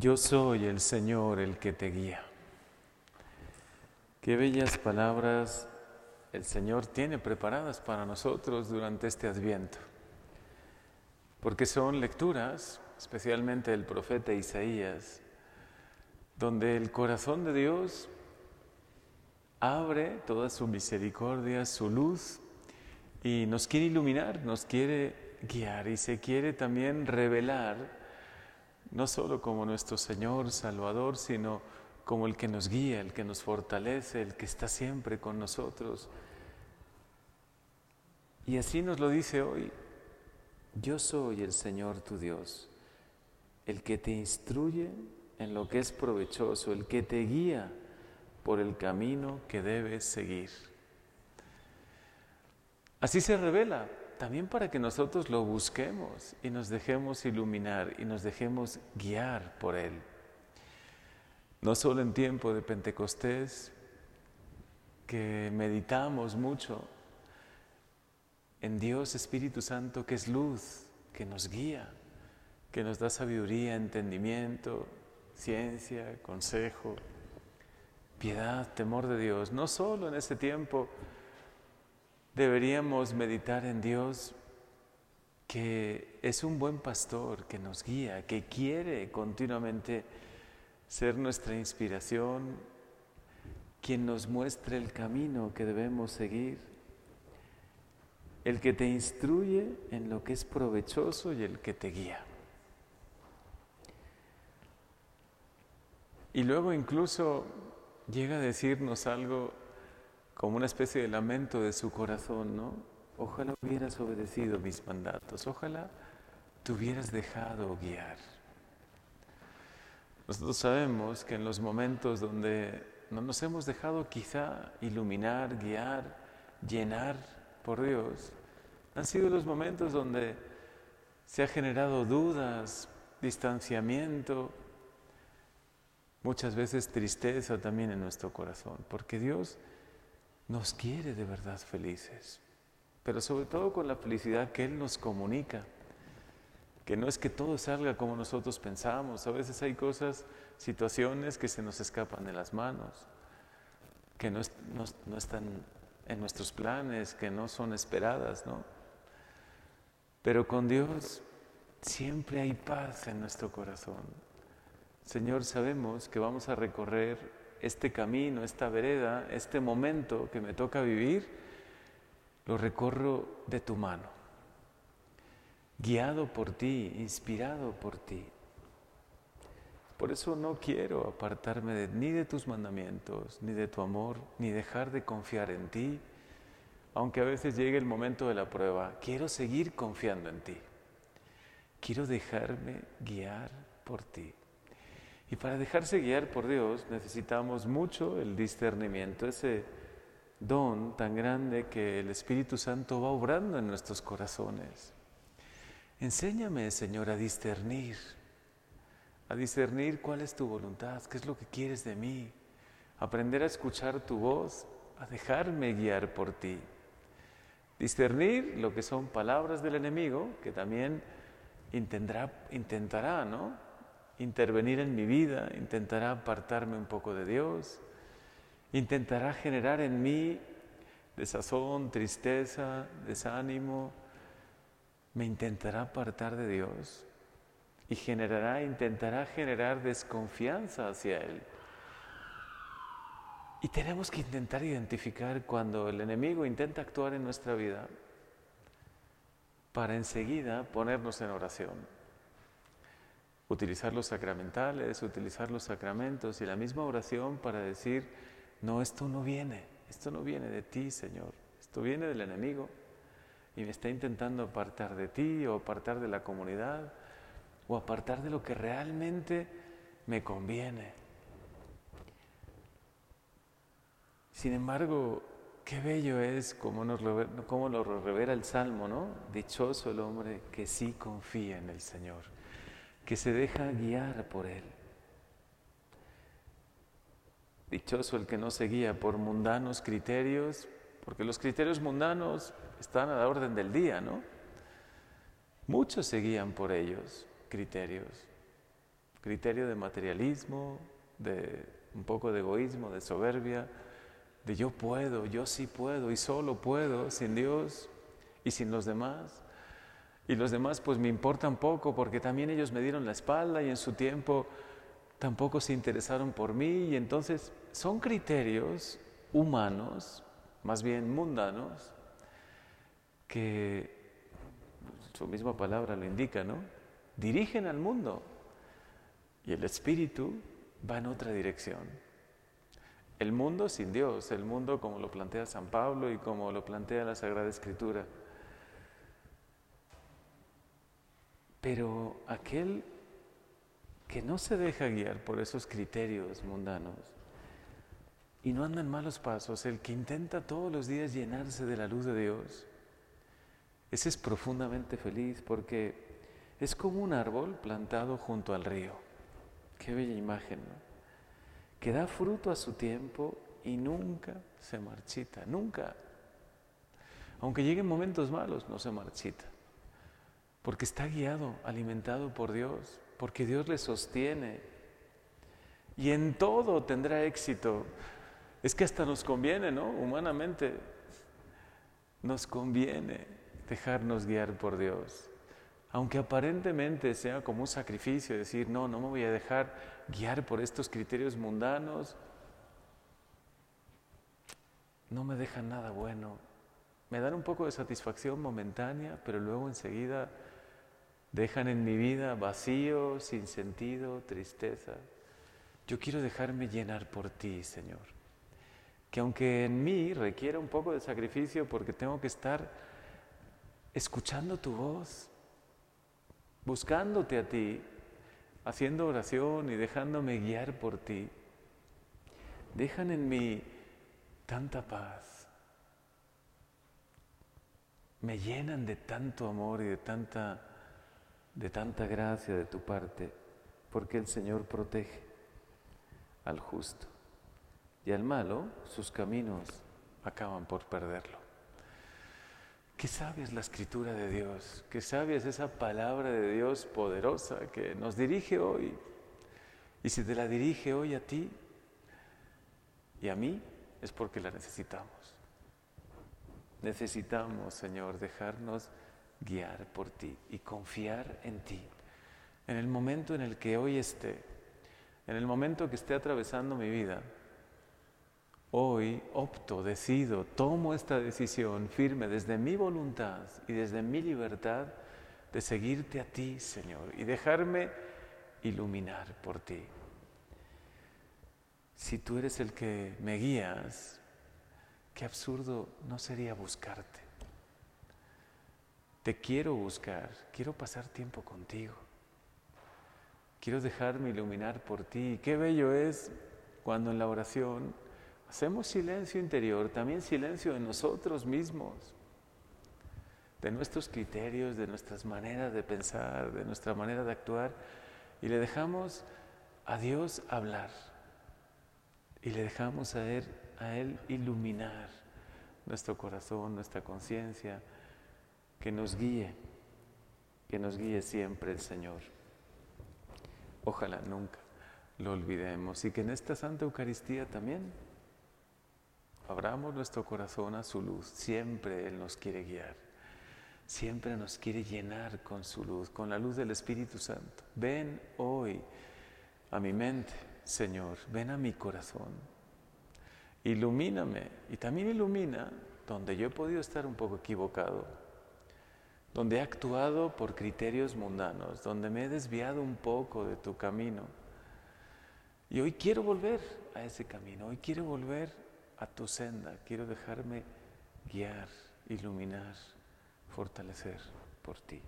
Yo soy el Señor el que te guía. Qué bellas palabras el Señor tiene preparadas para nosotros durante este adviento, porque son lecturas, especialmente del profeta Isaías, donde el corazón de Dios abre toda su misericordia, su luz, y nos quiere iluminar, nos quiere guiar y se quiere también revelar no solo como nuestro Señor, Salvador, sino como el que nos guía, el que nos fortalece, el que está siempre con nosotros. Y así nos lo dice hoy, yo soy el Señor tu Dios, el que te instruye en lo que es provechoso, el que te guía por el camino que debes seguir. Así se revela también para que nosotros lo busquemos y nos dejemos iluminar y nos dejemos guiar por Él. No solo en tiempo de Pentecostés, que meditamos mucho en Dios Espíritu Santo, que es luz, que nos guía, que nos da sabiduría, entendimiento, ciencia, consejo, piedad, temor de Dios. No solo en ese tiempo deberíamos meditar en Dios que es un buen pastor, que nos guía, que quiere continuamente ser nuestra inspiración, quien nos muestre el camino que debemos seguir, el que te instruye en lo que es provechoso y el que te guía. Y luego incluso llega a decirnos algo como una especie de lamento de su corazón, ¿no? Ojalá hubieras obedecido mis mandatos, ojalá te hubieras dejado guiar. Nosotros sabemos que en los momentos donde no nos hemos dejado quizá iluminar, guiar, llenar por Dios, han sido los momentos donde se ha generado dudas, distanciamiento, muchas veces tristeza también en nuestro corazón, porque Dios nos quiere de verdad felices, pero sobre todo con la felicidad que Él nos comunica, que no es que todo salga como nosotros pensamos, a veces hay cosas, situaciones que se nos escapan de las manos, que no, no están en nuestros planes, que no son esperadas, ¿no? Pero con Dios siempre hay paz en nuestro corazón. Señor, sabemos que vamos a recorrer este camino, esta vereda, este momento que me toca vivir, lo recorro de tu mano, guiado por ti, inspirado por ti. Por eso no quiero apartarme ni de tus mandamientos, ni de tu amor, ni dejar de confiar en ti, aunque a veces llegue el momento de la prueba. Quiero seguir confiando en ti. Quiero dejarme guiar por ti. Y para dejarse guiar por Dios necesitamos mucho el discernimiento, ese don tan grande que el Espíritu Santo va obrando en nuestros corazones. Enséñame, Señor, a discernir, a discernir cuál es tu voluntad, qué es lo que quieres de mí, aprender a escuchar tu voz, a dejarme guiar por ti. Discernir lo que son palabras del enemigo, que también intentará, intentará ¿no? Intervenir en mi vida, intentará apartarme un poco de Dios, intentará generar en mí desazón, tristeza, desánimo, me intentará apartar de Dios y generará, intentará generar desconfianza hacia Él. Y tenemos que intentar identificar cuando el enemigo intenta actuar en nuestra vida para enseguida ponernos en oración utilizar los sacramentales, utilizar los sacramentos y la misma oración para decir, no, esto no viene, esto no viene de ti, Señor, esto viene del enemigo y me está intentando apartar de ti o apartar de la comunidad o apartar de lo que realmente me conviene. Sin embargo, qué bello es como, nos como lo revela el Salmo, ¿no? Dichoso el hombre que sí confía en el Señor que se deja guiar por Él. Dichoso el que no se guía por mundanos criterios, porque los criterios mundanos están a la orden del día, ¿no? Muchos se guían por ellos, criterios. criterio de materialismo, de un poco de egoísmo, de soberbia, de yo puedo, yo sí puedo y solo puedo sin Dios y sin los demás. Y los demás pues me importan poco porque también ellos me dieron la espalda y en su tiempo tampoco se interesaron por mí y entonces son criterios humanos, más bien mundanos, que su misma palabra lo indica, ¿no? Dirigen al mundo y el espíritu va en otra dirección. El mundo sin Dios, el mundo como lo plantea San Pablo y como lo plantea la Sagrada Escritura. Pero aquel que no se deja guiar por esos criterios mundanos y no anda en malos pasos, el que intenta todos los días llenarse de la luz de Dios, ese es profundamente feliz porque es como un árbol plantado junto al río. Qué bella imagen, ¿no? Que da fruto a su tiempo y nunca se marchita, nunca. Aunque lleguen momentos malos, no se marchita. Porque está guiado, alimentado por Dios, porque Dios le sostiene. Y en todo tendrá éxito. Es que hasta nos conviene, ¿no? Humanamente, nos conviene dejarnos guiar por Dios. Aunque aparentemente sea como un sacrificio, decir, no, no me voy a dejar guiar por estos criterios mundanos, no me dejan nada bueno. Me dan un poco de satisfacción momentánea, pero luego enseguida dejan en mi vida vacío, sin sentido, tristeza. Yo quiero dejarme llenar por ti, Señor. Que aunque en mí requiera un poco de sacrificio porque tengo que estar escuchando tu voz, buscándote a ti, haciendo oración y dejándome guiar por ti, dejan en mí tanta paz, me llenan de tanto amor y de tanta, de tanta gracia de tu parte, porque el Señor protege al justo y al malo sus caminos acaban por perderlo. Qué sabia es la escritura de Dios, qué sabia es esa palabra de Dios poderosa que nos dirige hoy. Y si te la dirige hoy a ti y a mí, es porque la necesitamos. Necesitamos, Señor, dejarnos guiar por ti y confiar en ti. En el momento en el que hoy esté, en el momento que esté atravesando mi vida, Hoy opto, decido, tomo esta decisión firme desde mi voluntad y desde mi libertad de seguirte a ti, Señor, y dejarme iluminar por ti. Si tú eres el que me guías, qué absurdo no sería buscarte. Te quiero buscar, quiero pasar tiempo contigo. Quiero dejarme iluminar por ti. Qué bello es cuando en la oración Hacemos silencio interior, también silencio de nosotros mismos, de nuestros criterios, de nuestras maneras de pensar, de nuestra manera de actuar, y le dejamos a Dios hablar, y le dejamos a Él, a él iluminar nuestro corazón, nuestra conciencia, que nos guíe, que nos guíe siempre el Señor. Ojalá nunca lo olvidemos y que en esta Santa Eucaristía también Abramos nuestro corazón a su luz. Siempre Él nos quiere guiar. Siempre nos quiere llenar con su luz, con la luz del Espíritu Santo. Ven hoy a mi mente, Señor. Ven a mi corazón. Ilumíname y también ilumina donde yo he podido estar un poco equivocado, donde he actuado por criterios mundanos, donde me he desviado un poco de tu camino. Y hoy quiero volver a ese camino, hoy quiero volver a tu senda, quiero dejarme guiar, iluminar, fortalecer por ti.